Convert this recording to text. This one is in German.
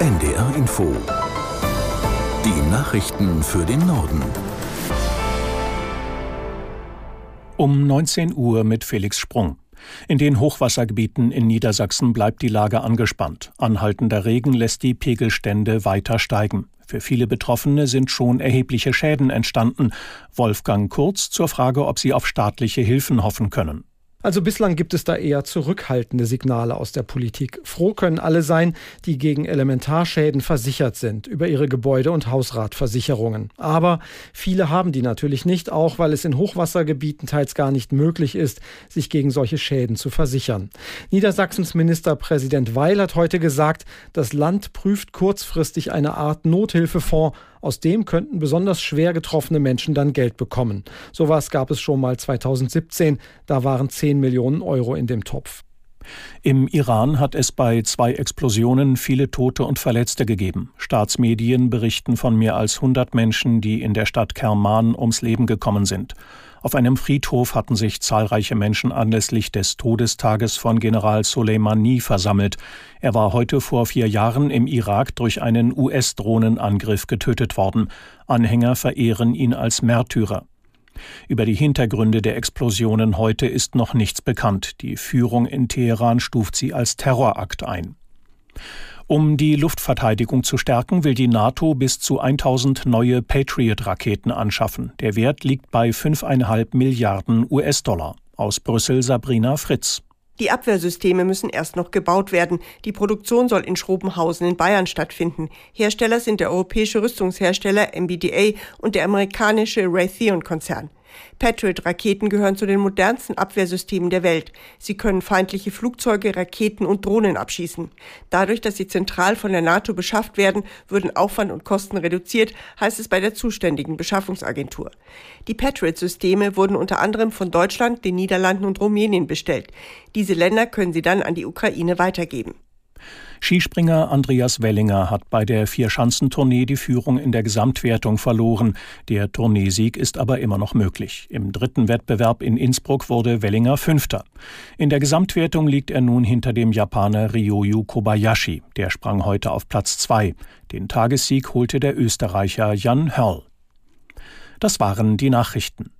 NDR Info. Die Nachrichten für den Norden. Um 19 Uhr mit Felix Sprung. In den Hochwassergebieten in Niedersachsen bleibt die Lage angespannt. Anhaltender Regen lässt die Pegelstände weiter steigen. Für viele Betroffene sind schon erhebliche Schäden entstanden. Wolfgang Kurz zur Frage, ob sie auf staatliche Hilfen hoffen können. Also bislang gibt es da eher zurückhaltende Signale aus der Politik. Froh können alle sein, die gegen Elementarschäden versichert sind über ihre Gebäude- und Hausratversicherungen. Aber viele haben die natürlich nicht, auch weil es in Hochwassergebieten teils gar nicht möglich ist, sich gegen solche Schäden zu versichern. Niedersachsens Ministerpräsident Weil hat heute gesagt, das Land prüft kurzfristig eine Art Nothilfefonds, aus dem könnten besonders schwer getroffene Menschen dann Geld bekommen. Sowas gab es schon mal 2017. Da waren 10 Millionen Euro in dem Topf. Im Iran hat es bei zwei Explosionen viele Tote und Verletzte gegeben. Staatsmedien berichten von mehr als 100 Menschen, die in der Stadt Kerman ums Leben gekommen sind. Auf einem Friedhof hatten sich zahlreiche Menschen anlässlich des Todestages von General Soleimani versammelt. Er war heute vor vier Jahren im Irak durch einen US-Drohnenangriff getötet worden. Anhänger verehren ihn als Märtyrer. Über die Hintergründe der Explosionen heute ist noch nichts bekannt. Die Führung in Teheran stuft sie als Terrorakt ein. Um die Luftverteidigung zu stärken, will die NATO bis zu 1000 neue Patriot-Raketen anschaffen. Der Wert liegt bei 5,5 Milliarden US-Dollar. Aus Brüssel Sabrina Fritz. Die Abwehrsysteme müssen erst noch gebaut werden. Die Produktion soll in Schrobenhausen in Bayern stattfinden. Hersteller sind der europäische Rüstungshersteller MBDA und der amerikanische Raytheon-Konzern. Patriot-Raketen gehören zu den modernsten Abwehrsystemen der Welt. Sie können feindliche Flugzeuge, Raketen und Drohnen abschießen. Dadurch, dass sie zentral von der NATO beschafft werden, würden Aufwand und Kosten reduziert, heißt es bei der zuständigen Beschaffungsagentur. Die Patriot-Systeme wurden unter anderem von Deutschland, den Niederlanden und Rumänien bestellt. Diese Länder können sie dann an die Ukraine weitergeben. Skispringer Andreas Wellinger hat bei der Vierschanzentournee die Führung in der Gesamtwertung verloren. Der Tourneesieg ist aber immer noch möglich. Im dritten Wettbewerb in Innsbruck wurde Wellinger Fünfter. In der Gesamtwertung liegt er nun hinter dem Japaner Ryoyu Kobayashi. Der sprang heute auf Platz zwei. Den Tagessieg holte der Österreicher Jan Hörl. Das waren die Nachrichten.